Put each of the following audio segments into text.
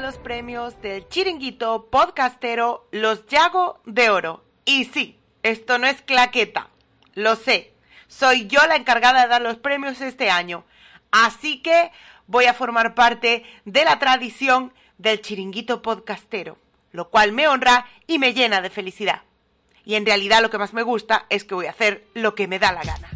Los premios del chiringuito podcastero Los Yago de Oro. Y sí, esto no es claqueta, lo sé. Soy yo la encargada de dar los premios este año. Así que voy a formar parte de la tradición del chiringuito podcastero, lo cual me honra y me llena de felicidad. Y en realidad lo que más me gusta es que voy a hacer lo que me da la gana.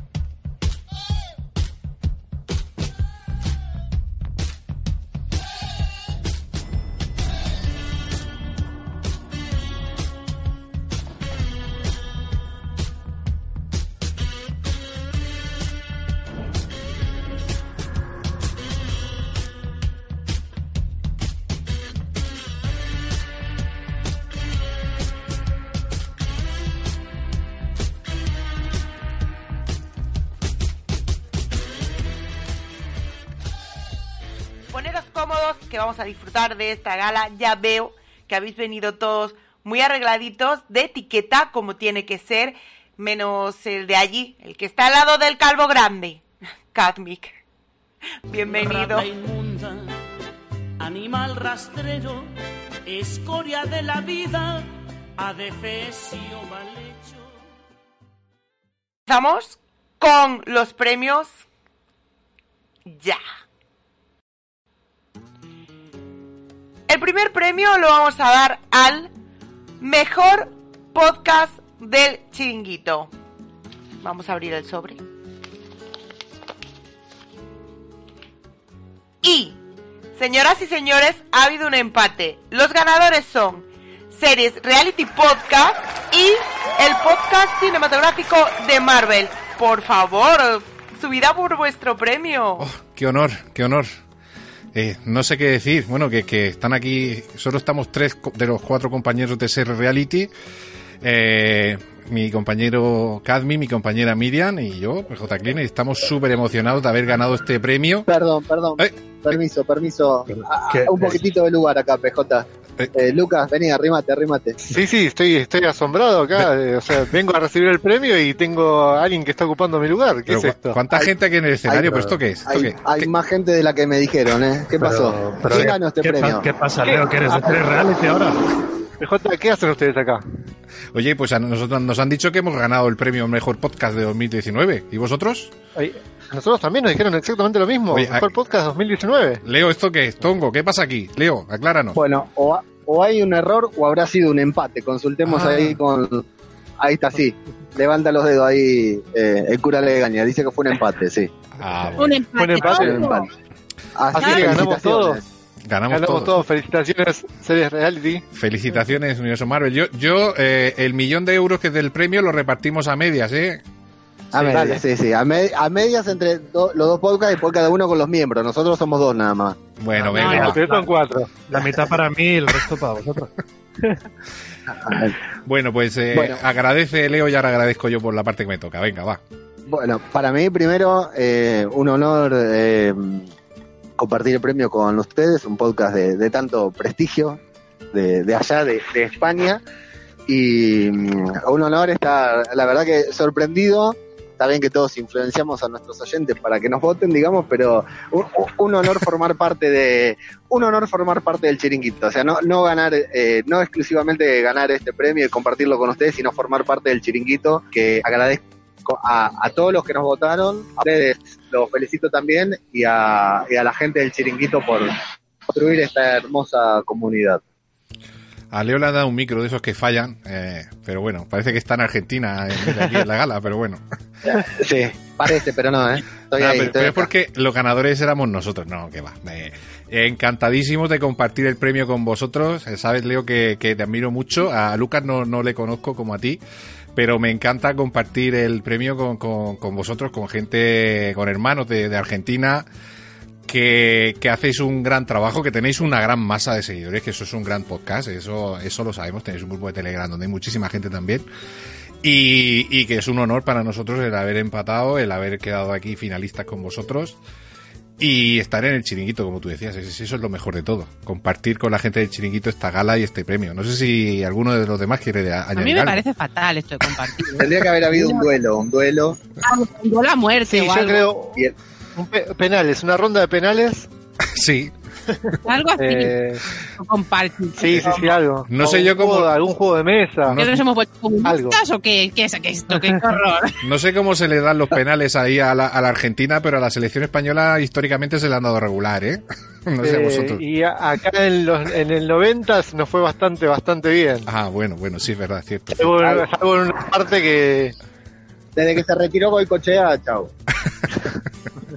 Que vamos a disfrutar de esta gala. Ya veo que habéis venido todos muy arregladitos de etiqueta como tiene que ser, menos el de allí, el que está al lado del calvo grande. Cadmic. Bienvenido. Inmunda, animal rastrero, escoria de la vida, adefesio mal hecho. Empezamos con los premios ya. El primer premio lo vamos a dar al mejor podcast del chiringuito. Vamos a abrir el sobre. Y, señoras y señores, ha habido un empate. Los ganadores son Series Reality Podcast y el podcast cinematográfico de Marvel. Por favor, subida por vuestro premio. Oh, qué honor, qué honor. Eh, no sé qué decir. Bueno, que, que, están aquí, solo estamos tres de los cuatro compañeros de Ser Reality. Eh, mi compañero Cadmi, mi compañera Miriam y yo, pues J. Clean, estamos súper emocionados de haber ganado este premio. Perdón, perdón. Eh, permiso, permiso. Ah, un poquitito de lugar acá, PJ. Eh. Eh, Lucas, vení, arrímate, arrímate. Sí, sí, estoy, estoy asombrado acá. eh, o sea, vengo a recibir el premio y tengo a alguien que está ocupando mi lugar. ¿Qué pero es esto? ¿Cuánta Hay- gente aquí en el escenario? hay- ¿Pero esto qué es? ¿Esto Hay, qué? hay ¿Qué- más gente de la que me dijeron, ¿eh? ¿Qué pasó? Pero- ¿Quién ganó este ¿qué, premio? ¿Qué pasa, Leo? ¿Que eres de Tres Reality ahora? ¿qué hacen ustedes acá? Oye, pues a nosotros nos han dicho que hemos ganado el premio Mejor Podcast de 2019. ¿Y vosotros? Ay, nosotros también nos dijeron exactamente lo mismo. Oye, Mejor ah- podcast 2019. Leo, ¿esto qué es? Tongo, ¿qué pasa aquí? Leo, acláranos. Bueno, o, ha- o hay un error o habrá sido un empate. Consultemos Ah. ahí con. Ahí está, sí. Levanta los dedos ahí, eh, el cura Legaña. Dice que fue un empate, sí. Ah, Un bueno, empate. Buen empate. Un empate. Así, Así que ganamos todos. ganamos, Ganamos todos. todos. Felicitaciones, series reality. Felicitaciones, Universo Marvel. Yo, yo eh, el millón de euros que es del premio lo repartimos a medias, ¿eh? A Sí, medias, sí, sí. A, me- a medias entre do- los dos podcasts y por cada uno con los miembros. Nosotros somos dos nada más. Bueno, No, venga. no, son cuatro. La mitad para mí y el resto para vosotros. Bueno, pues eh, Bueno. agradece Leo y ahora agradezco yo por la parte que me toca. Venga, va. Bueno, para mí primero eh, un honor eh, compartir el premio con ustedes, un podcast de, de tanto prestigio de, de allá, de, de España. Y mm, un honor estar, la verdad que sorprendido. Está bien que todos influenciamos a nuestros oyentes para que nos voten, digamos, pero un, honor formar parte de, un honor formar parte del chiringuito. O sea, no, no ganar, eh, no exclusivamente ganar este premio y compartirlo con ustedes, sino formar parte del chiringuito, que agradezco a, a todos los que nos votaron, a ustedes los felicito también y a, y a la gente del chiringuito por construir esta hermosa comunidad. A Leo le han dado un micro de esos que fallan, eh, pero bueno, parece que está en Argentina en vez de aquí en la gala, pero bueno. Sí, parece, pero no, ¿eh? Estoy Nada, ahí, pero, estoy pero es porque los ganadores éramos nosotros, no, que va. Eh, encantadísimos de compartir el premio con vosotros. Eh, Sabes, Leo, que, que te admiro mucho. A Lucas no, no le conozco como a ti, pero me encanta compartir el premio con, con, con vosotros, con gente, con hermanos de, de Argentina. Que, que hacéis un gran trabajo, que tenéis una gran masa de seguidores, que eso es un gran podcast, eso, eso lo sabemos, tenéis un grupo de Telegram donde hay muchísima gente también. Y, y que es un honor para nosotros el haber empatado, el haber quedado aquí finalistas con vosotros y estar en el chiringuito, como tú decías. Es- Eso es lo mejor de todo. Compartir con la gente del chiringuito esta gala y este premio. No sé si alguno de los demás quiere a- A añadir mí me algo. parece fatal esto de compartir. Tendría que haber habido un duelo, un duelo. Yo la muerte Sí, o yo algo. creo. Un pe- penales, una ronda de penales. Sí, Algo así. Eh, Compartir. sí, sí, sí, algo. No sé yo cómo- juego- algún juego de mesa. ¿Qué nos hemos vuelto o qué, qué es qué es esto? ¿Qué horror? No sé cómo se le dan los penales ahí a la, a la Argentina, pero a la selección española históricamente se le han dado regular, ¿eh? No sé Eh, vosotros. y a- acá en, los, en el 90 nos fue bastante, bastante bien. Ah, bueno, bueno, sí, es verdad, cierto. Salvo, salvo en una parte que. Desde que se retiró Goicochea, chao.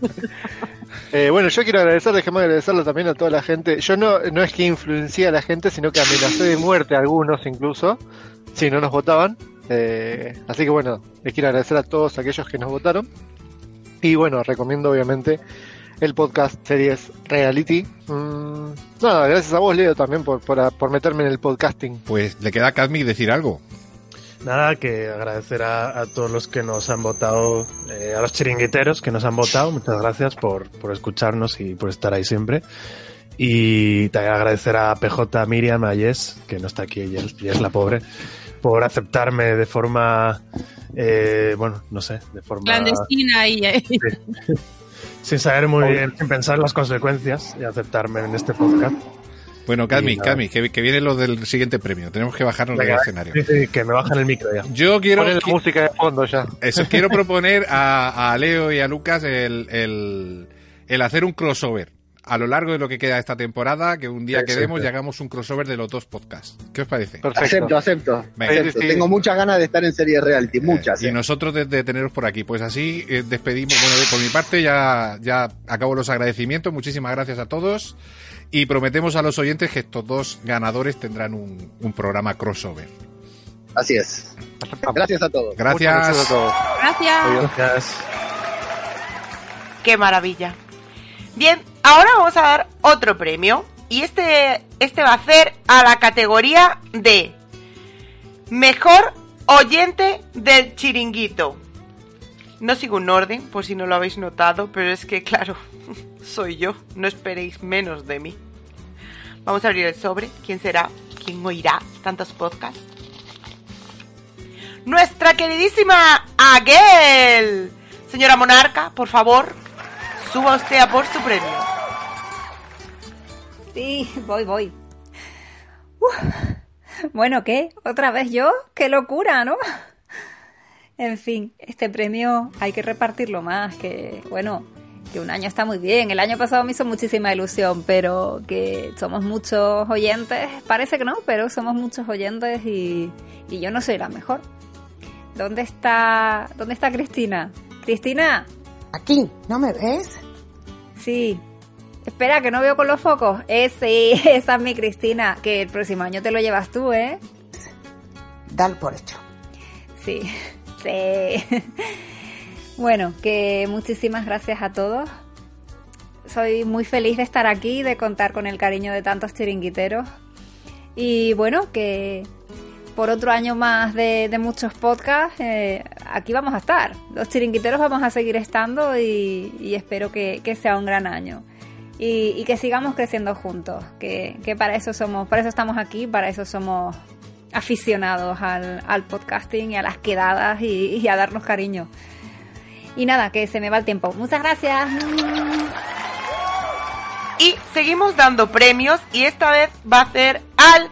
eh, bueno, yo quiero agradecer, déjame agradecerlo también a toda la gente. Yo no, no es que influencié a la gente, sino que amenacé de muerte a algunos incluso, si no nos votaban. Eh, así que bueno, les quiero agradecer a todos aquellos que nos votaron. Y bueno, recomiendo obviamente el podcast Series Reality. Mm, nada, gracias a vos, Leo, también por, por, meterme en el podcasting. Pues le queda a Cadmic decir algo. Nada, que agradecer a, a todos los que nos han votado, eh, a los chiringuiteros que nos han votado. Muchas gracias por, por escucharnos y por estar ahí siempre. Y también agradecer a PJ, Miriam, a Yes, que no está aquí, Yes, Yes la pobre, por aceptarme de forma, eh, bueno, no sé, de forma... Clandestina y Sin saber muy bien, sin pensar las consecuencias y aceptarme en este podcast. Bueno, Cadmic, nada. Cadmic, que, que viene lo del siguiente premio. Tenemos que bajarnos del escenario. sí, sí, que me bajan el micro ya. Yo quiero, la qui- música de fondo ya. eso, quiero proponer a, a Leo y a Lucas el, el, el hacer un crossover a lo largo de lo que queda de esta temporada, que un día quedemos sí. y hagamos un crossover de los dos podcasts. ¿Qué os parece? Perfecto. Acepto, acepto. Venga. acepto. Sí, sí. Tengo muchas ganas de estar en serie reality, muchas. Y eh. nosotros de, de teneros por aquí. Pues así eh, despedimos. Bueno, por mi parte ya, ya acabo los agradecimientos. Muchísimas gracias a todos. Y prometemos a los oyentes que estos dos ganadores tendrán un, un programa crossover. Así es. Gracias a todos. Muchas Gracias. gracias a todos. Gracias. Gracias. ¡Qué maravilla! Bien, ahora vamos a dar otro premio. Y este, este va a ser a la categoría de Mejor Oyente del Chiringuito. No sigo un orden, por si no lo habéis notado, pero es que, claro, soy yo. No esperéis menos de mí. Vamos a abrir el sobre. ¿Quién será? ¿Quién oirá tantos podcasts? Nuestra queridísima Aguel. Señora Monarca, por favor, suba usted a por su premio. Sí, voy, voy. Bueno, ¿qué? ¿Otra vez yo? ¡Qué locura, ¿no? En fin, este premio hay que repartirlo más, que bueno, que un año está muy bien. El año pasado me hizo muchísima ilusión, pero que somos muchos oyentes, parece que no, pero somos muchos oyentes y, y yo no soy la mejor. ¿Dónde está, dónde está Cristina? Cristina, Aquí, ¿no me ves? Sí. Espera, que no veo con los focos. Eh, sí, esa es mi Cristina. Que el próximo año te lo llevas tú, ¿eh? Dal por hecho. Sí, Bueno, que muchísimas gracias a todos. Soy muy feliz de estar aquí, de contar con el cariño de tantos chiringuiteros. Y bueno, que por otro año más de, muchos podcasts, eh, aquí vamos a estar. Los chiringuiteros vamos a seguir estando y, espero que, sea un gran año. Y, y que sigamos creciendo juntos, que, que para eso somos, para eso estamos aquí, para eso somos aficionados al, al podcasting y a las quedadas y, y a darnos cariño. Y nada, que se me va el tiempo. Muchas gracias. Y seguimos dando premios y esta vez va a ser al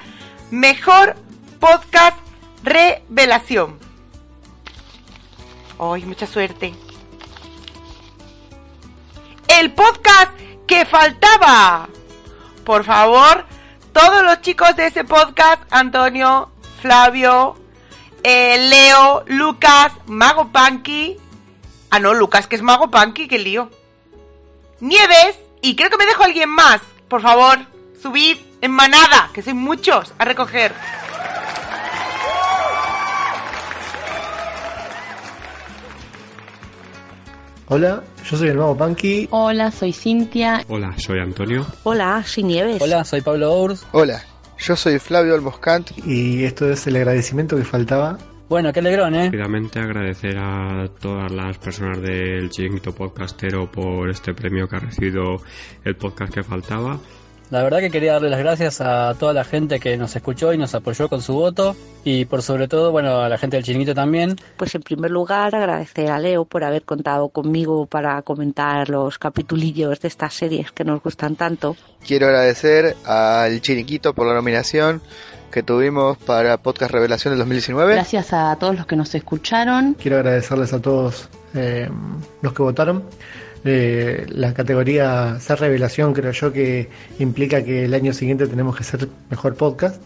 mejor podcast revelación. ¡Ay, mucha suerte! El podcast que faltaba. Por favor, todos los chicos de ese podcast, Antonio, Flavio, eh, Leo, Lucas, Mago Punky. Ah, no, Lucas, que es Mago Punky, qué lío. Nieves, y creo que me dejo alguien más. Por favor, subid en manada, que sois muchos, a recoger. Hola, yo soy el Mago Punky. Hola, soy Cintia. Hola, soy Antonio. Hola, soy Nieves. Hola, soy Pablo Ours. Hola, yo soy Flavio Alboscant. Y esto es el agradecimiento que faltaba. Bueno, qué alegrón, ¿eh? Rápidamente agradecer a todas las personas del Chiringuito Podcastero por este premio que ha recibido el podcast que faltaba. La verdad que quería darle las gracias a toda la gente que nos escuchó y nos apoyó con su voto y por sobre todo, bueno, a la gente del chiringuito también. Pues en primer lugar agradecer a Leo por haber contado conmigo para comentar los capitulillos de estas series que nos gustan tanto. Quiero agradecer al Chiringuito por la nominación que tuvimos para Podcast Revelación del 2019. Gracias a todos los que nos escucharon. Quiero agradecerles a todos eh, los que votaron. La categoría ser revelación creo yo que implica que el año siguiente tenemos que hacer mejor podcast,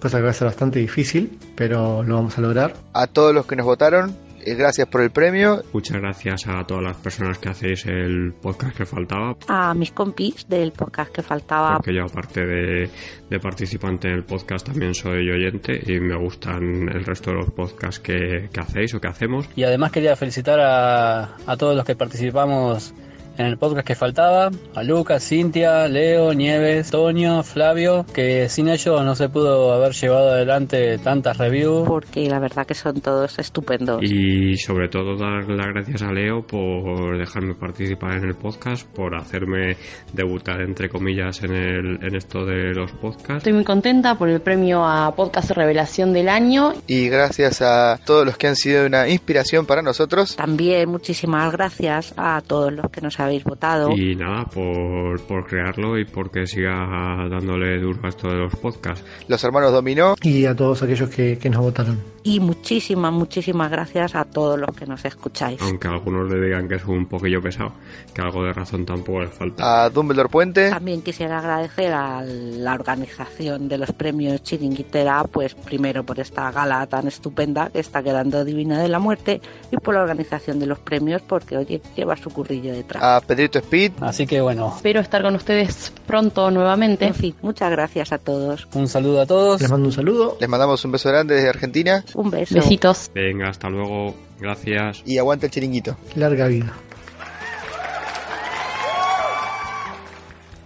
cosa que va a ser bastante difícil, pero lo vamos a lograr. A todos los que nos votaron, gracias por el premio. Muchas gracias a todas las personas que hacéis el podcast que faltaba. A mis compis del podcast que faltaba. Porque yo aparte de, de participante en el podcast también soy oyente y me gustan el resto de los podcasts que, que hacéis o que hacemos. Y además quería felicitar a, a todos los que participamos en el podcast que faltaba, a Lucas, Cintia, Leo, Nieves, Toño, Flavio, que sin ellos no se pudo haber llevado adelante tantas reviews. Porque la verdad que son todos estupendos. Y sobre todo dar las gracias a Leo por dejarme participar en el podcast, por hacerme debutar entre comillas en, el, en esto de los podcasts. Estoy muy contenta por el premio a Podcast Revelación del Año. Y gracias a todos los que han sido una inspiración para nosotros. También muchísimas gracias a todos los que nos habéis votado. Y nada, por, por crearlo y porque siga dándole duro a esto de los podcasts. Los hermanos Dominó. Y a todos aquellos que, que nos votaron. Y muchísimas, muchísimas gracias a todos los que nos escucháis. Aunque algunos le digan que es un poquillo pesado, que algo de razón tampoco le falta. A Dumbledore Puente. También quisiera agradecer a la organización de los premios Chiringuitera, pues primero por esta gala tan estupenda que está quedando Divina de la Muerte y por la organización de los premios porque, oye, lleva su currillo detrás. A Pedrito Speed. Así que bueno. Espero estar con ustedes pronto nuevamente. En fin, muchas gracias a todos. Un saludo a todos. Les mando un saludo. Les mandamos un beso grande desde Argentina. Un beso. Besitos. Venga, hasta luego. Gracias. Y aguanta el chiringuito. Larga vida.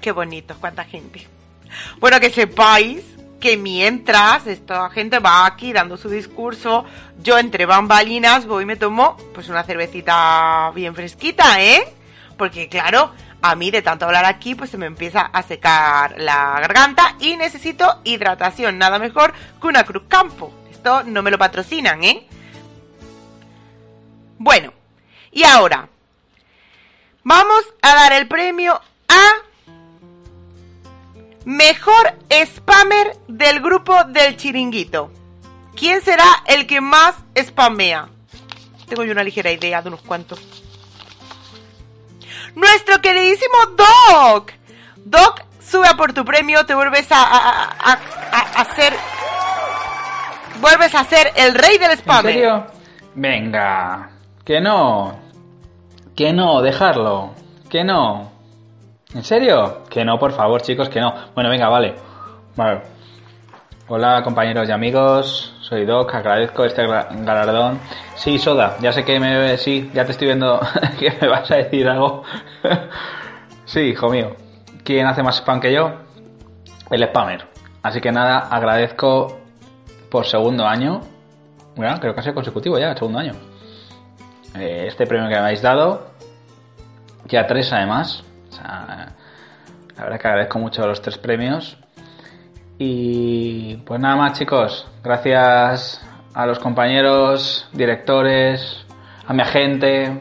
Qué bonito, cuánta gente. Bueno, que sepáis que mientras esta gente va aquí dando su discurso, yo entre bambalinas voy y me tomo pues una cervecita bien fresquita, ¿eh? Porque claro, a mí de tanto hablar aquí pues se me empieza a secar la garganta y necesito hidratación, nada mejor que una Cruz Campo. No me lo patrocinan, ¿eh? Bueno, y ahora vamos a dar el premio a Mejor spammer del grupo del chiringuito. ¿Quién será el que más spamea? Tengo yo una ligera idea de unos cuantos. Nuestro queridísimo Doc. Doc, sube a por tu premio, te vuelves a, a, a, a hacer... Vuelves a ser el rey del spam. ¿En serio? Venga. Que no. Que no, dejarlo. Que no. ¿En serio? Que no, por favor, chicos, que no. Bueno, venga, vale. Vale. Hola, compañeros y amigos. Soy Doc, agradezco este galardón. Sí, Soda, ya sé que me... Sí, ya te estoy viendo que me vas a decir algo. sí, hijo mío. ¿Quién hace más spam que yo? El spammer. Así que nada, agradezco por segundo año. Bueno, creo que ha sido consecutivo ya, segundo año. Eh, este premio que me habéis dado. Ya tres además. O sea, la verdad que agradezco mucho los tres premios. Y pues nada más chicos, gracias a los compañeros, directores, a mi agente.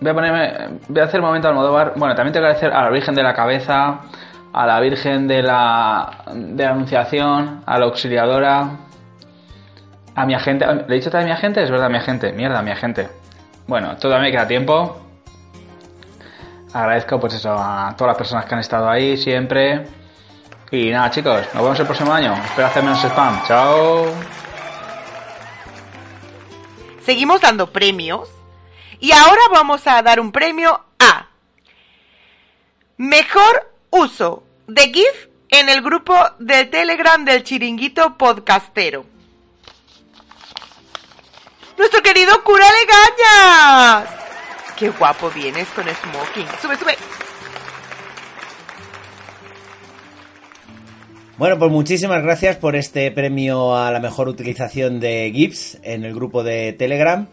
Voy a ponerme, voy a hacer un momento al Almodóvar. Bueno, también tengo que agradecer a la Virgen de la Cabeza, a la Virgen de la, de Anunciación, a la Auxiliadora, a mi agente. ¿Le he dicho a mi agente? Es verdad, mi agente. Mierda, mi agente. Bueno, todavía me queda tiempo agradezco pues eso a todas las personas que han estado ahí siempre. Y nada chicos, nos vemos el próximo año. Espero hacer menos spam. Chao. Seguimos dando premios. Y ahora vamos a dar un premio a Mejor uso de GIF en el grupo de Telegram del Chiringuito Podcastero. Nuestro querido cura Legañas. Qué guapo vienes con smoking. Sube, sube. Bueno, pues muchísimas gracias por este premio a la mejor utilización de GIFs en el grupo de Telegram.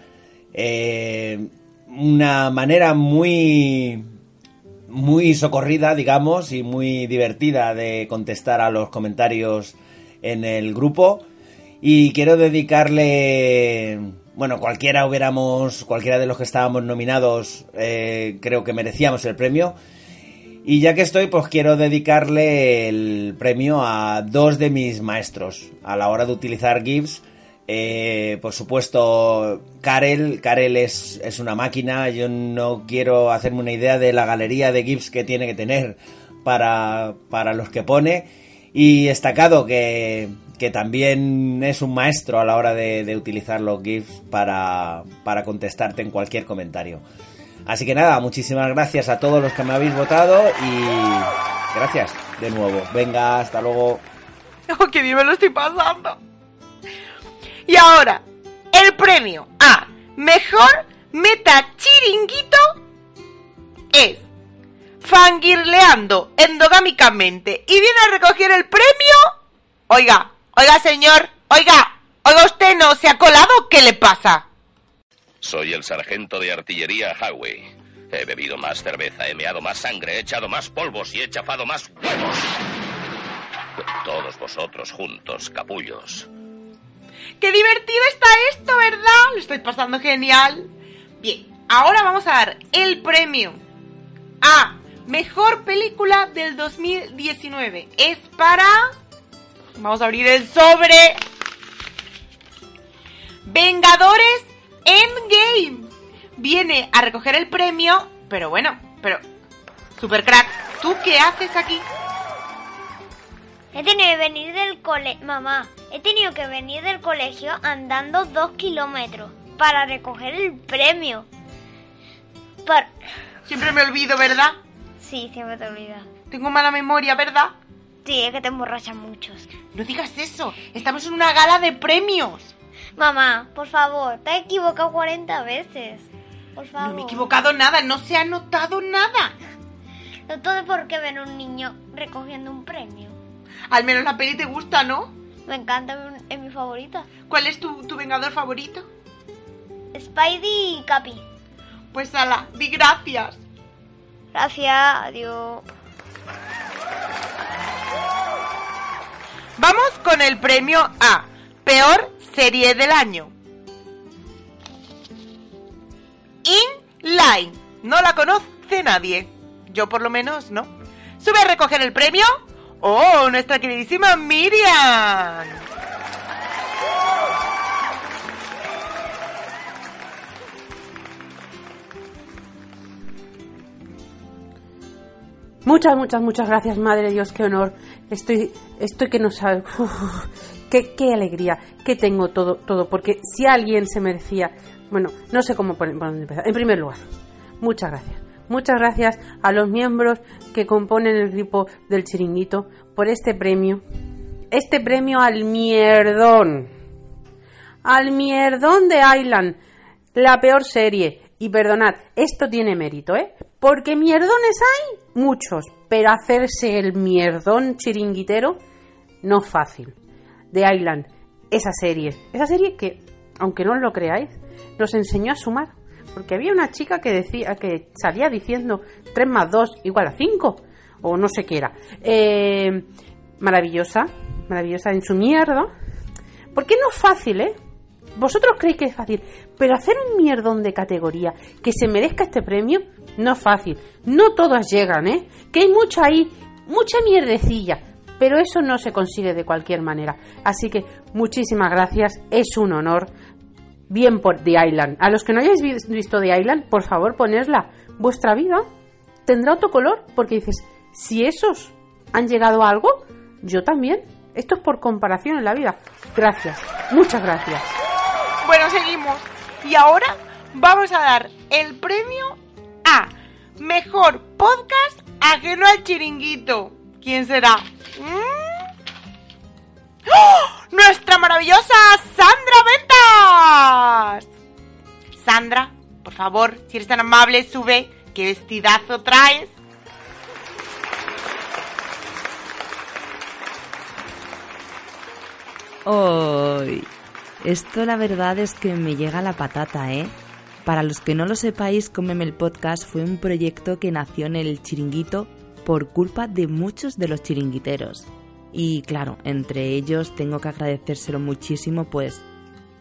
Eh, una manera muy muy socorrida, digamos, y muy divertida de contestar a los comentarios en el grupo. Y quiero dedicarle, bueno, cualquiera hubiéramos, cualquiera de los que estábamos nominados, eh, creo que merecíamos el premio. Y ya que estoy, pues quiero dedicarle el premio a dos de mis maestros a la hora de utilizar GIFs. Eh, por supuesto, Karel. Karel es, es, una máquina. Yo no quiero hacerme una idea de la galería de GIFs que tiene que tener para, para los que pone. Y destacado que, que también es un maestro a la hora de, utilizar los GIFs para, para contestarte en cualquier comentario. Así que nada, muchísimas gracias a todos los que me habéis votado y gracias de nuevo. Venga, hasta luego. Oh, qué bien lo estoy pasando. Y ahora, el premio a mejor meta chiringuito es fangirleando endogámicamente y viene a recoger el premio. Oiga, oiga señor, oiga, oiga usted no se ha colado, ¿qué le pasa? Soy el sargento de artillería Howie. He bebido más cerveza, he meado más sangre, he echado más polvos y he chafado más huevos. Todos vosotros juntos, capullos. ¡Qué divertido está esto, ¿verdad? Lo estoy pasando genial. Bien, ahora vamos a dar el premio a Mejor Película del 2019. Es para... Vamos a abrir el sobre. Vengadores Endgame. Viene a recoger el premio, pero bueno, pero... Super crack, ¿tú qué haces aquí? He tenido que venir del cole... Mamá, he tenido que venir del colegio andando dos kilómetros para recoger el premio. Por... Siempre me olvido, ¿verdad? Sí, siempre te olvidas. Tengo mala memoria, ¿verdad? Sí, es que te emborrachas muchos. No digas eso. Estamos en una gala de premios. Mamá, por favor, te has equivocado 40 veces. Por favor. No me he equivocado nada, no se ha notado nada. No todo es porque ven un niño recogiendo un premio. Al menos la peli te gusta, ¿no? Me encanta, es mi favorita. ¿Cuál es tu, tu vengador favorito? Spidey y Capi. Pues ala, di gracias. Gracias, adiós. Vamos con el premio A. Peor serie del año. Inline. No la conoce nadie. Yo por lo menos no. Sube a recoger el premio. ¡Oh, nuestra queridísima Miriam! Muchas, muchas, muchas gracias, Madre Dios, qué honor. Estoy, estoy que no sabe. Qué, qué alegría, que tengo todo, todo, porque si alguien se merecía, bueno, no sé cómo por dónde empezar. En primer lugar, muchas gracias. Muchas gracias a los miembros que componen el grupo del chiringuito por este premio. Este premio al mierdón. Al mierdón de Island. La peor serie. Y perdonad, esto tiene mérito, ¿eh? Porque mierdones hay muchos, pero hacerse el mierdón chiringuitero no es fácil. De Island, esa serie. Esa serie que, aunque no os lo creáis, nos enseñó a sumar. Porque había una chica que decía que salía diciendo 3 más 2 igual a 5. O no sé qué era. Eh, maravillosa. Maravillosa en su mierda. Porque no es fácil, ¿eh? Vosotros creéis que es fácil. Pero hacer un mierdón de categoría que se merezca este premio no es fácil. No todas llegan, ¿eh? Que hay mucha ahí, mucha mierdecilla. Pero eso no se consigue de cualquier manera. Así que muchísimas gracias. Es un honor bien por The Island. A los que no hayáis visto The Island, por favor ponedla. Vuestra vida tendrá otro color porque dices, si esos han llegado a algo, yo también. Esto es por comparación en la vida. Gracias, muchas gracias. Bueno, seguimos. Y ahora vamos a dar el premio a Mejor Podcast ajeno al chiringuito. ¿Quién será? ¿Mm? ¡Oh! ¡Nuestra maravillosa Sandra Ventas! Sandra, por favor, si eres tan amable, sube. ¿Qué vestidazo traes? Hoy. Esto la verdad es que me llega la patata, ¿eh? Para los que no lo sepáis, Cómeme el Podcast fue un proyecto que nació en el chiringuito por culpa de muchos de los chiringuiteros. Y claro, entre ellos tengo que agradecérselo muchísimo pues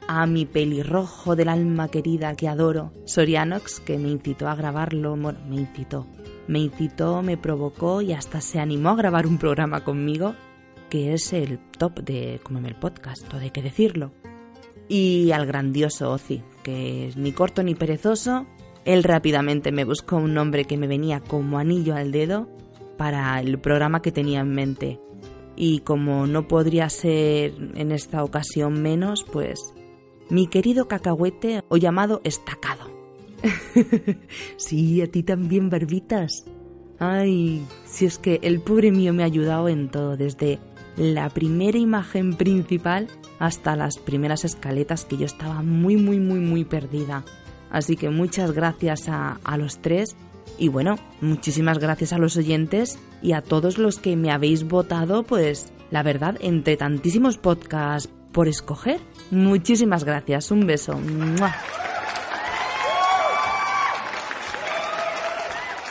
a mi pelirrojo del alma querida que adoro, Sorianox, que me incitó a grabarlo, me incitó, me incitó, me provocó y hasta se animó a grabar un programa conmigo, que es el top de Cómeme el Podcast, todo hay que decirlo. Y al grandioso Ozzy, que es ni corto ni perezoso, él rápidamente me buscó un nombre que me venía como anillo al dedo para el programa que tenía en mente. Y como no podría ser en esta ocasión menos, pues mi querido cacahuete o llamado estacado. sí, a ti también, barbitas. Ay, si es que el pobre mío me ha ayudado en todo, desde la primera imagen principal hasta las primeras escaletas que yo estaba muy, muy, muy, muy perdida. Así que muchas gracias a, a los tres y bueno, muchísimas gracias a los oyentes y a todos los que me habéis votado, pues la verdad, entre tantísimos podcasts por escoger. Muchísimas gracias, un beso.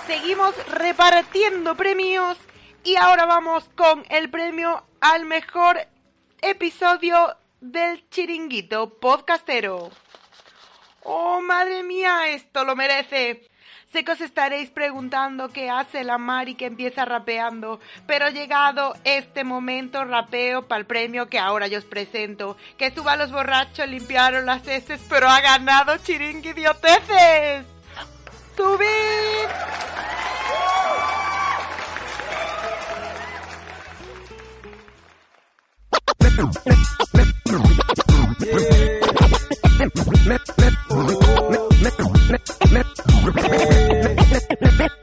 Seguimos repartiendo premios y ahora vamos con el premio al mejor episodio del chiringuito podcastero. Oh, madre mía, esto lo merece. Sé que os estaréis preguntando qué hace la Mari que empieza rapeando, pero llegado este momento rapeo para el premio que ahora yo os presento. Que suba los borrachos, limpiaron las heces, pero ha ganado chiringui idioteces. ¡Subid!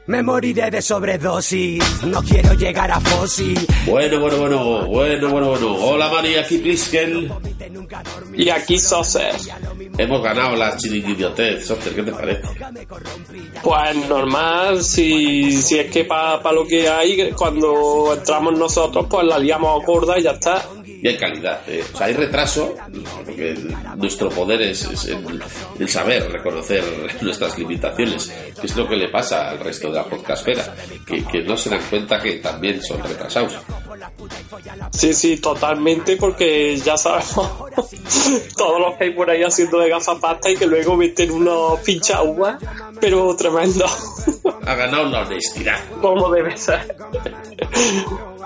Me moriré de sobredosis, no quiero llegar a fósil. Bueno, bueno, bueno, bueno, bueno, bueno. Hola María, aquí Pliskel. Y aquí Soser. Hemos ganado la chiringuidiotez, Soser, ¿qué te parece? Pues normal, si, si es que para lo que hay, cuando entramos nosotros, pues la liamos gorda y ya está. Y hay calidad, eh. o sea, hay retraso, porque nuestro poder es, es el, el saber reconocer nuestras limitaciones, que es lo que le pasa al resto de la podcastfera, que, que no se dan cuenta que también son retrasados. Sí, sí, totalmente, porque ya sabemos todos los que hay por ahí haciendo de gafapasta y que luego meten unos pincha uva, pero tremendo, Ha ganado la honestidad. como debe ser.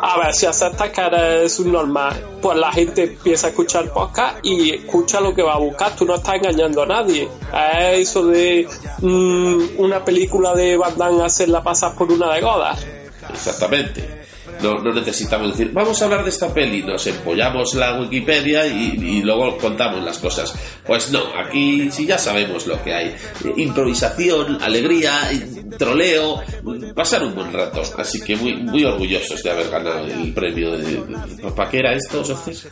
A ver, si aceptas que eres un normal, pues la gente empieza a escuchar podcast y escucha lo que va a buscar. Tú no estás engañando a nadie. Es eso de mm, una película de Van Damme hacerla pasar por una de Godas. Exactamente. No, no necesitamos decir, vamos a hablar de esta peli, nos empollamos la Wikipedia y, y luego contamos las cosas. Pues no, aquí sí ya sabemos lo que hay. Improvisación, alegría, troleo, pasar un buen rato. Así que muy, muy orgullosos de haber ganado el premio de... ¿Para qué era esto, socios?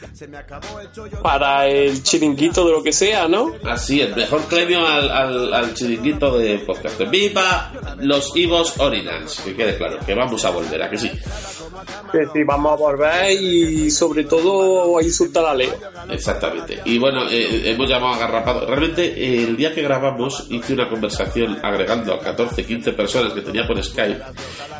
Para el chiringuito de lo que sea, ¿no? Así, el mejor premio al, al, al chiringuito de podcast. ¡Viva los Ivos Orinals! Que quede claro, que vamos a volver, ¿a que sí? Que sí, vamos a volver y sobre todo a insultar a Leo. Exactamente. Y bueno, eh, hemos llamado a Garrapado. Realmente, eh, el día que grabamos, hice una conversación agregando a 14, 15 personas que tenía por Skype.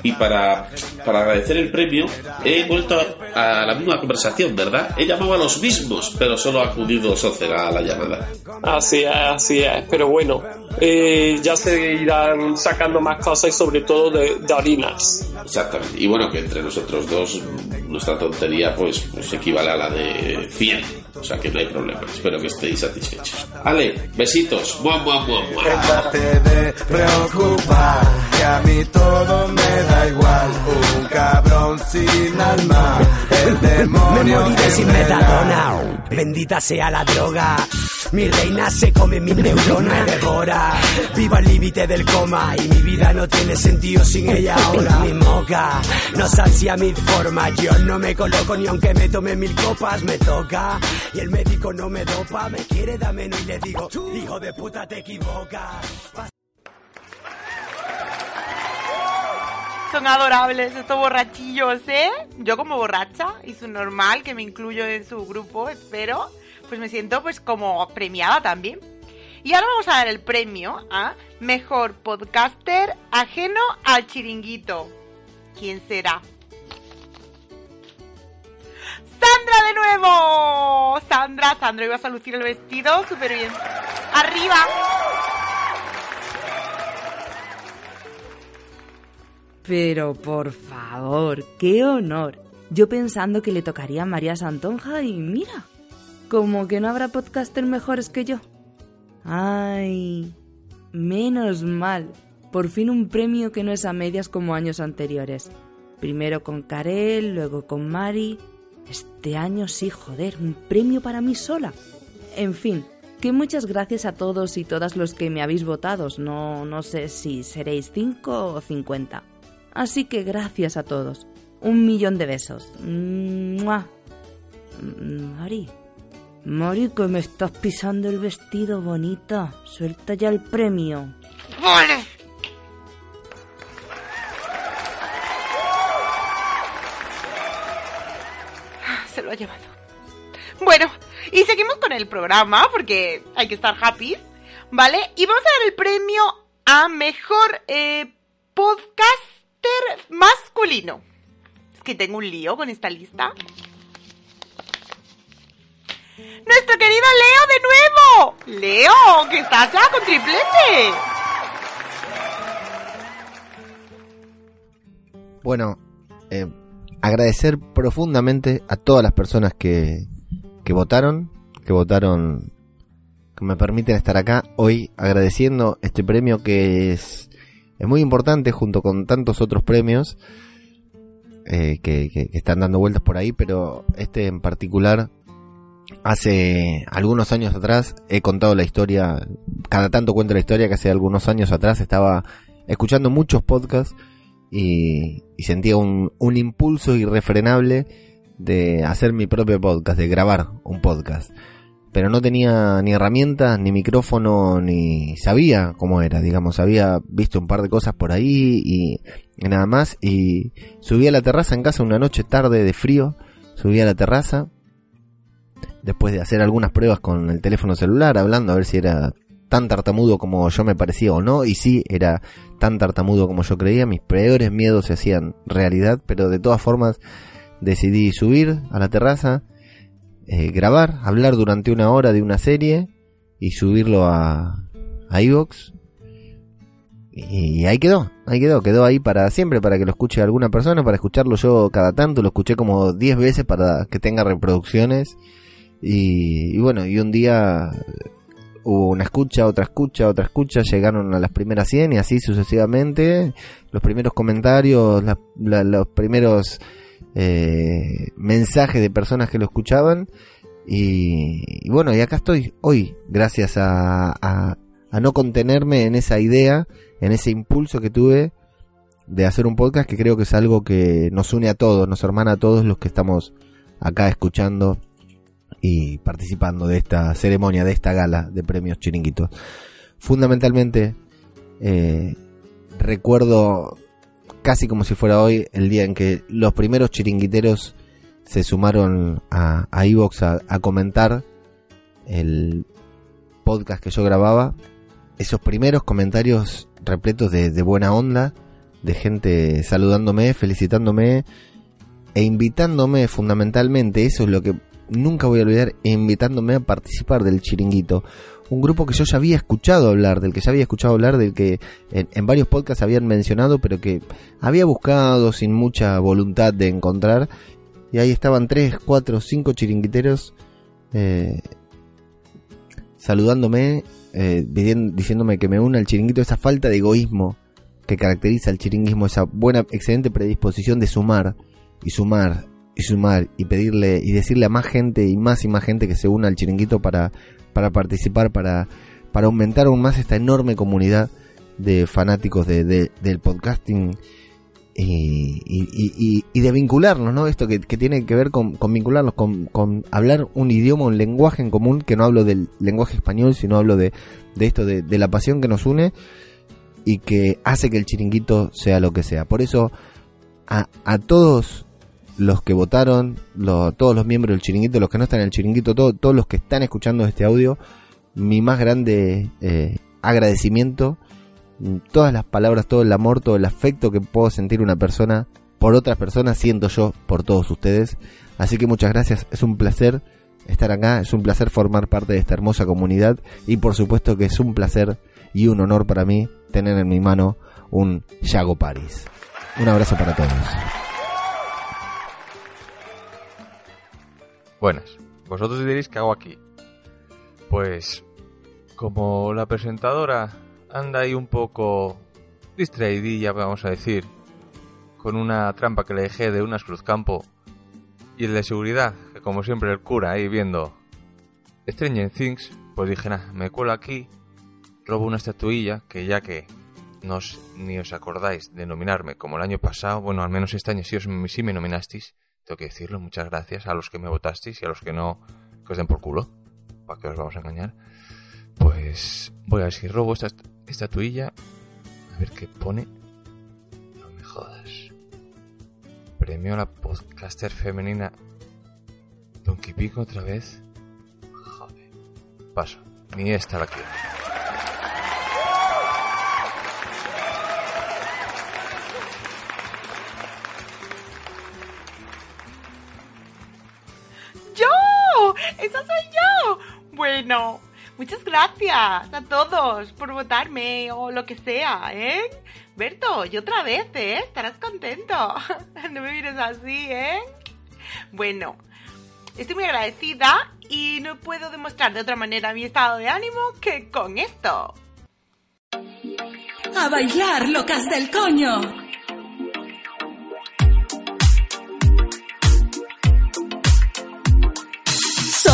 Y para, para agradecer el premio, he vuelto a, a la misma conversación, ¿verdad? He llamado a los mismos, pero solo ha acudido Socer a la llamada. Así es, así es. Pero bueno, eh, ya se irán sacando más cosas y sobre todo de, de orinas. Exactamente. Y bueno, que entre nosotros dos, nuestra tontería, pues, pues equivale a la de 100. O sea que no hay problema. Espero que estéis satisfechos. Ale, besitos. Mua, mua, mua. Déjate de preocupar, que a mí todo me da igual. Un cabrón sin alma, el Me demonio moriré que sin me metadona. Bendita sea la droga. Mi reina se come mi neurona me devora. Viva el límite del coma y mi vida no tiene sentido sin ella ahora. Mi moca no sacia mi forma. Yo no me coloco ni aunque me tome mil copas me toca. Y el médico no me dopa, me quiere da menos y le digo, hijo de puta te equivocas. Son adorables estos borrachillos, ¿eh? Yo como borracha y su normal, que me incluyo en su grupo, espero, pues me siento pues como premiada también. Y ahora vamos a dar el premio a Mejor Podcaster Ajeno al Chiringuito. ¿Quién será? ¡Sandra de nuevo! Sandra, Sandra, ibas a lucir el vestido súper bien. ¡Arriba! Pero por favor, qué honor. Yo pensando que le tocaría a María Santonja y mira, como que no habrá podcaster mejores que yo. Ay, menos mal. Por fin un premio que no es a medias como años anteriores. Primero con Karel, luego con Mari. Este año sí, joder, un premio para mí sola. En fin, que muchas gracias a todos y todas los que me habéis votado. No, no sé si seréis 5 o 50. Así que gracias a todos. Un millón de besos. ¡Mua! Mari. Mari, que me estás pisando el vestido, bonita. Suelta ya el premio. ¡Vale! Lo ha llevado. Bueno, y seguimos con el programa porque hay que estar happy, ¿vale? Y vamos a dar el premio a mejor eh, podcaster masculino. Es que tengo un lío con esta lista. Nuestro querido Leo de nuevo. Leo, que estás ya con triplete. Bueno, eh, agradecer profundamente a todas las personas que, que votaron, que votaron, que me permiten estar acá hoy agradeciendo este premio que es, es muy importante junto con tantos otros premios eh, que, que- que están dando vueltas por ahí, pero este en particular hace algunos años atrás he contado la historia, cada tanto cuento la historia que hace algunos años atrás estaba escuchando muchos podcasts y, y sentía un, un impulso irrefrenable de hacer mi propio podcast, de grabar un podcast. Pero no tenía ni herramientas, ni micrófono, ni sabía cómo era, digamos, había visto un par de cosas por ahí y, y nada más. Y subí a la terraza en casa una noche tarde de frío, subí a la terraza, después de hacer algunas pruebas con el teléfono celular, hablando a ver si era tan tartamudo como yo me parecía o no, y sí, era tan tartamudo como yo creía, mis peores miedos se hacían realidad, pero de todas formas decidí subir a la terraza, eh, grabar, hablar durante una hora de una serie y subirlo a, a iVoox. Y ahí quedó, ahí quedó, quedó ahí para siempre, para que lo escuche alguna persona, para escucharlo yo cada tanto, lo escuché como 10 veces para que tenga reproducciones. Y bueno, y un día hubo una escucha, otra escucha, otra escucha, llegaron a las primeras 100 y así sucesivamente. Los primeros comentarios, los primeros eh, mensajes de personas que lo escuchaban. Y, y bueno, y acá estoy hoy, gracias a, a, a no contenerme en esa idea, en ese impulso que tuve de hacer un podcast que creo que es algo que nos une a todos, nos hermana a todos los que estamos acá escuchando y participando de esta ceremonia, de esta gala de premios chiringuitos. Fundamentalmente, eh, recuerdo casi como si fuera hoy el día en que los primeros chiringuiteros se sumaron a, a iVoox a, comentar el podcast que yo grababa. Esos primeros comentarios repletos de buena onda, de gente saludándome, felicitándome e invitándome fundamentalmente, eso es lo que nunca voy a olvidar, invitándome a participar del chiringuito. Un grupo que yo ya había escuchado hablar, del que ya había escuchado hablar, del que en, varios podcasts habían mencionado, pero que había buscado sin mucha voluntad de encontrar. Y ahí estaban tres, cuatro, cinco chiringuiteros eh, saludándome, eh, diciéndome que me una al chiringuito, esa falta de egoísmo que caracteriza al chiringuismo, esa buena, excelente predisposición de sumar y sumar y sumar y pedirle y decirle a más gente y más y más gente que se una al chiringuito para, para participar, para, para aumentar aún más esta enorme comunidad de fanáticos de, de- del podcasting y- y- y de vincularnos, ¿no? Esto que, que tiene que ver con, con vincularnos, con, con hablar un idioma, un lenguaje en común, que no hablo del lenguaje español, sino hablo de, de esto, de, de la pasión que nos une y que hace que el chiringuito sea lo que sea. Por eso, a, a todos los que votaron, todos los miembros del chiringuito, los que no están en el chiringuito, todo- todos los que están escuchando este audio, mi más grande eh, agradecimiento, mm, todas las palabras, todo el amor, todo el afecto que puedo sentir una persona por otras personas, siento yo por todos ustedes. Así que muchas gracias, es un placer estar acá, es un placer formar parte de esta hermosa comunidad y por supuesto que es un placer y un honor para mí tener en mi mano un Yago Paris. Un abrazo para todos. Buenas. Vosotros diréis que hago aquí. Pues como la presentadora anda ahí un poco distraidilla, vamos a decir, con una trampa que le dejé de unas cruzcampo y el de seguridad, que como siempre el cura ahí viendo Stranger Things, pues dije, nada, me cuelo aquí, robo una estatuilla que ya que no os- ni os acordáis de nominarme como el año pasado, bueno, al menos este año sí, os, sí me nominasteis, tengo que decirlo, muchas gracias a los que me votasteis y a los que no, que os den por culo, para que os vamos a engañar. Pues voy a ver si robo esta est- estatuilla, a ver qué pone. No me jodas. Premio a la podcaster femenina. Donkey Pico otra vez. Joder. Paso. Ni esta la quiero. Gracias a todos por votarme o lo que sea, ¿eh? Berto, y otra vez, ¿eh? Estarás contento. No me mires así, ¿eh? Bueno, estoy muy agradecida y no puedo demostrar de otra manera mi estado de ánimo que con esto. A bailar, locas del coño.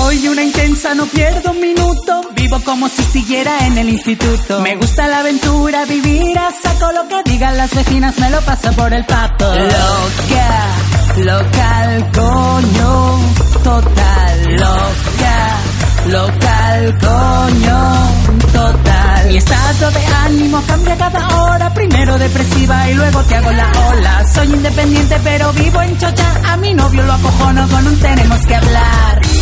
Soy una intensa, no pierdo un minuto. Vivo como si siguiera en el instituto. Me gusta la aventura, vivir a saco lo que digan las vecinas, me lo paso por el papo. Loca, local, coño, total, loca, local, coño, total. Mi estado de ánimo cambia cada hora, primero depresiva y luego te hago la ola. Soy independiente pero vivo en chocha, a mi novio lo acojono con un tenemos que hablar.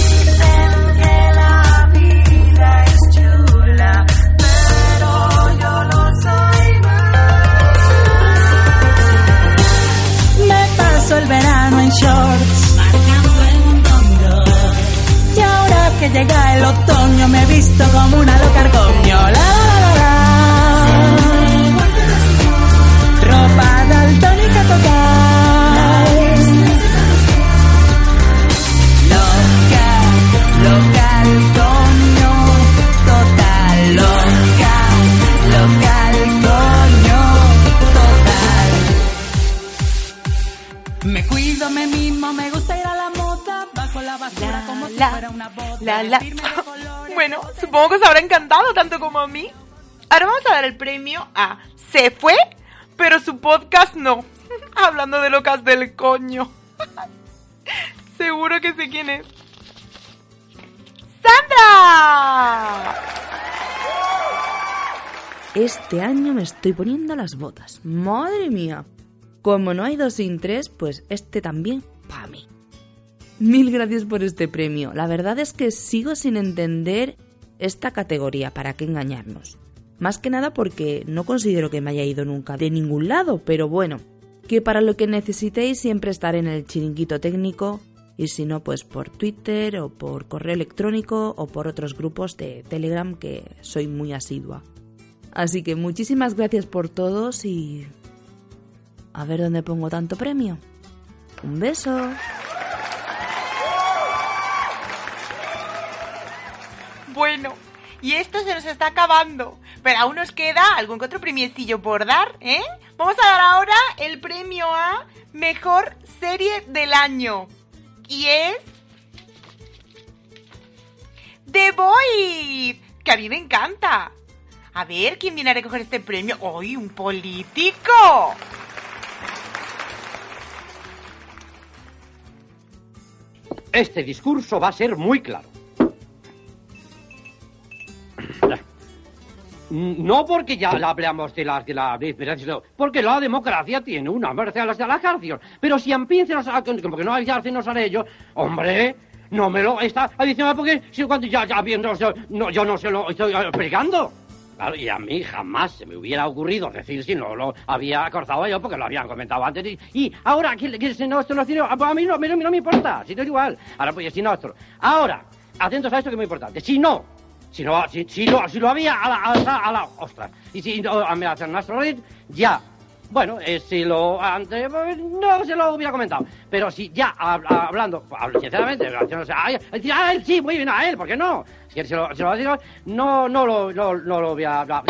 Shorts. Y ahora que llega el otoño me he visto como una loca argoño. La, la, la, la, la. Ropa daltónica. Local, coño, total. Loca, local, coño, total. Me cuido, me mimo, me gusta ir a la moda, bajo la basura como si fuera una bota. La, la. colores. Bueno, supongo que os habrá encantado tanto como a mí. Ahora vamos a dar el premio a Se fue, pero su podcast no. Hablando de locas del coño. Seguro que sé quién es. ¡Sandra! Este año me estoy poniendo las botas. Madre mía. Como no hay dos sin tres, pues este también para mí. Mil gracias por este premio. La verdad es que sigo sin entender esta categoría, para qué engañarnos. Más que nada porque no considero que me haya ido nunca de ningún lado, pero bueno, que para lo que necesitéis siempre estar en el chiringuito técnico y si no, pues por Twitter o por correo electrónico o por otros grupos de Telegram que soy muy asidua. Así que muchísimas gracias por todos y... A ver dónde pongo tanto premio. Un beso. Bueno, y esto se nos está acabando. Pero aún nos queda algún otro premiecillo por dar, ¿eh? Vamos a dar ahora el premio a Mejor Serie del Año. Y es... The Voice, que a mí me encanta. A ver, ¿quién viene a recoger este premio? ¡Uy, un político! Este discurso va a ser muy claro. No porque ya hablamos de la, de la porque la democracia tiene una merced a las de la canción. Pero si empiezan a porque no hay no haré yo, hombre, no me lo está diciendo porque si cuando ya, viendo, no, yo no se lo estoy eh, explicando. Claro, y a mí jamás se me hubiera ocurrido decir si no lo había cortado yo porque lo habían comentado antes. Y, ahora, que, que si no, esto no, a mí no, no, no me importa, si no es igual. Ahora, pues si no, esto. Ahora, atentos a esto que es muy importante. Si no, si no, si, si lo, si lo había a la, a la, a la ostras. Y si no, a, a ya bueno, eh, si lo antes pues, no se lo hubiera comentado, pero si ya hab- hablando, hablo sinceramente, relacionándose a, él, a él sí, muy bien a él, ¿por qué no? Si él se lo, se lo digo, no, no lo, no, no lo voy a hablar.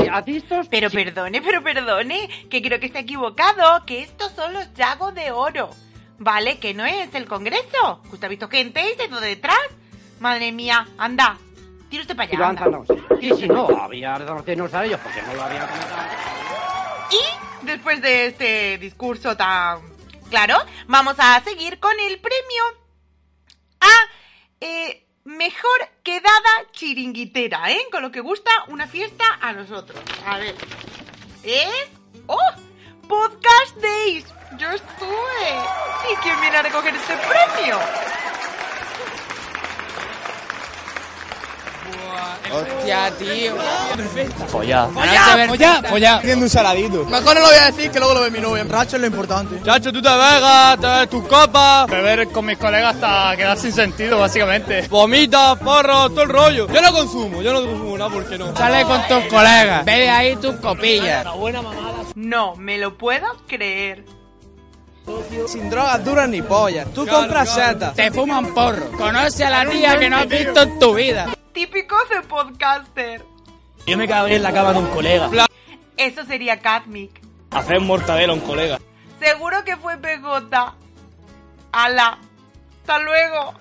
Pero perdone, pero perdone, que creo que está equivocado, que estos son los llagos de oro, ¿vale? Que no es el Congreso. ¿Usted ha visto gente y se detrás? Madre mía, anda, tira usted para Si allá. lo anda. han no, Y si no, había reconocido a ellos porque no lo había. Y después de este discurso tan claro, vamos a seguir con el premio a eh, mejor quedada chiringuitera, ¿eh? Con lo que gusta una fiesta a nosotros. A ver, es... ¡Oh! Podcast Days. Yo estuve. ¿Y quién viene a recoger este premio? Hostia, tío. Follá. Follá, follá, follá. Haciendo un saladito. Mejor no lo voy a decir que luego lo ve mi novia. Racho es lo importante. Chacho, tú te vegas, te ves tus copas. Beber con mis colegas hasta quedar sin sentido, básicamente. Vomita, porro, todo el rollo. Yo no consumo, yo no consumo nada, ¿por qué no? Sale con tus colegas. Bebe ahí tus copillas. No, me lo puedo creer. Sin drogas duras ni pollas. Tú compras setas. Te fuman porro. Conoce a la tía que no has visto en tu vida. Típico de podcaster. Yo me cagué en la cama de un colega. Eso sería Catmic. Hacer mortadela a un colega. Seguro que fue Pegota. Ala. Hasta luego.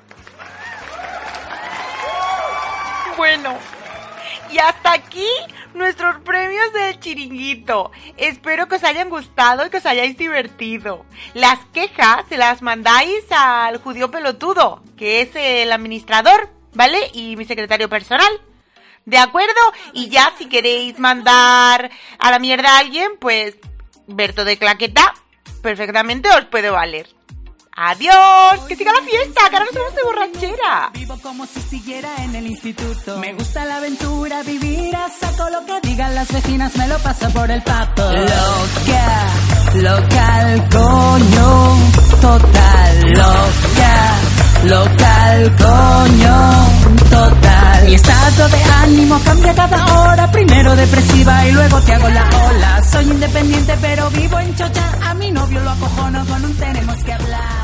Bueno. Y hasta aquí nuestros premios del chiringuito. Espero que os hayan gustado y que os hayáis divertido. Las quejas se las mandáis al judío pelotudo, que es el administrador, ¿vale? Y mi secretario personal. ¿De acuerdo? Y ya si queréis mandar a la mierda a alguien, pues Berto de Claqueta perfectamente os puede valer. Adiós, que siga la fiesta, que ahora nos vamos de borrachera. Vivo como si siguiera en el instituto. Me gusta la aventura, vivir a saco lo que digan las vecinas, me lo paso por el papo. Loca, local, coño, total, loca, local, coño, total. Mi estado de ánimo cambia cada hora, primero depresiva y luego te hago la ola. Soy independiente pero vivo en chocha, a mi novio lo acojono con un tenemos que hablar.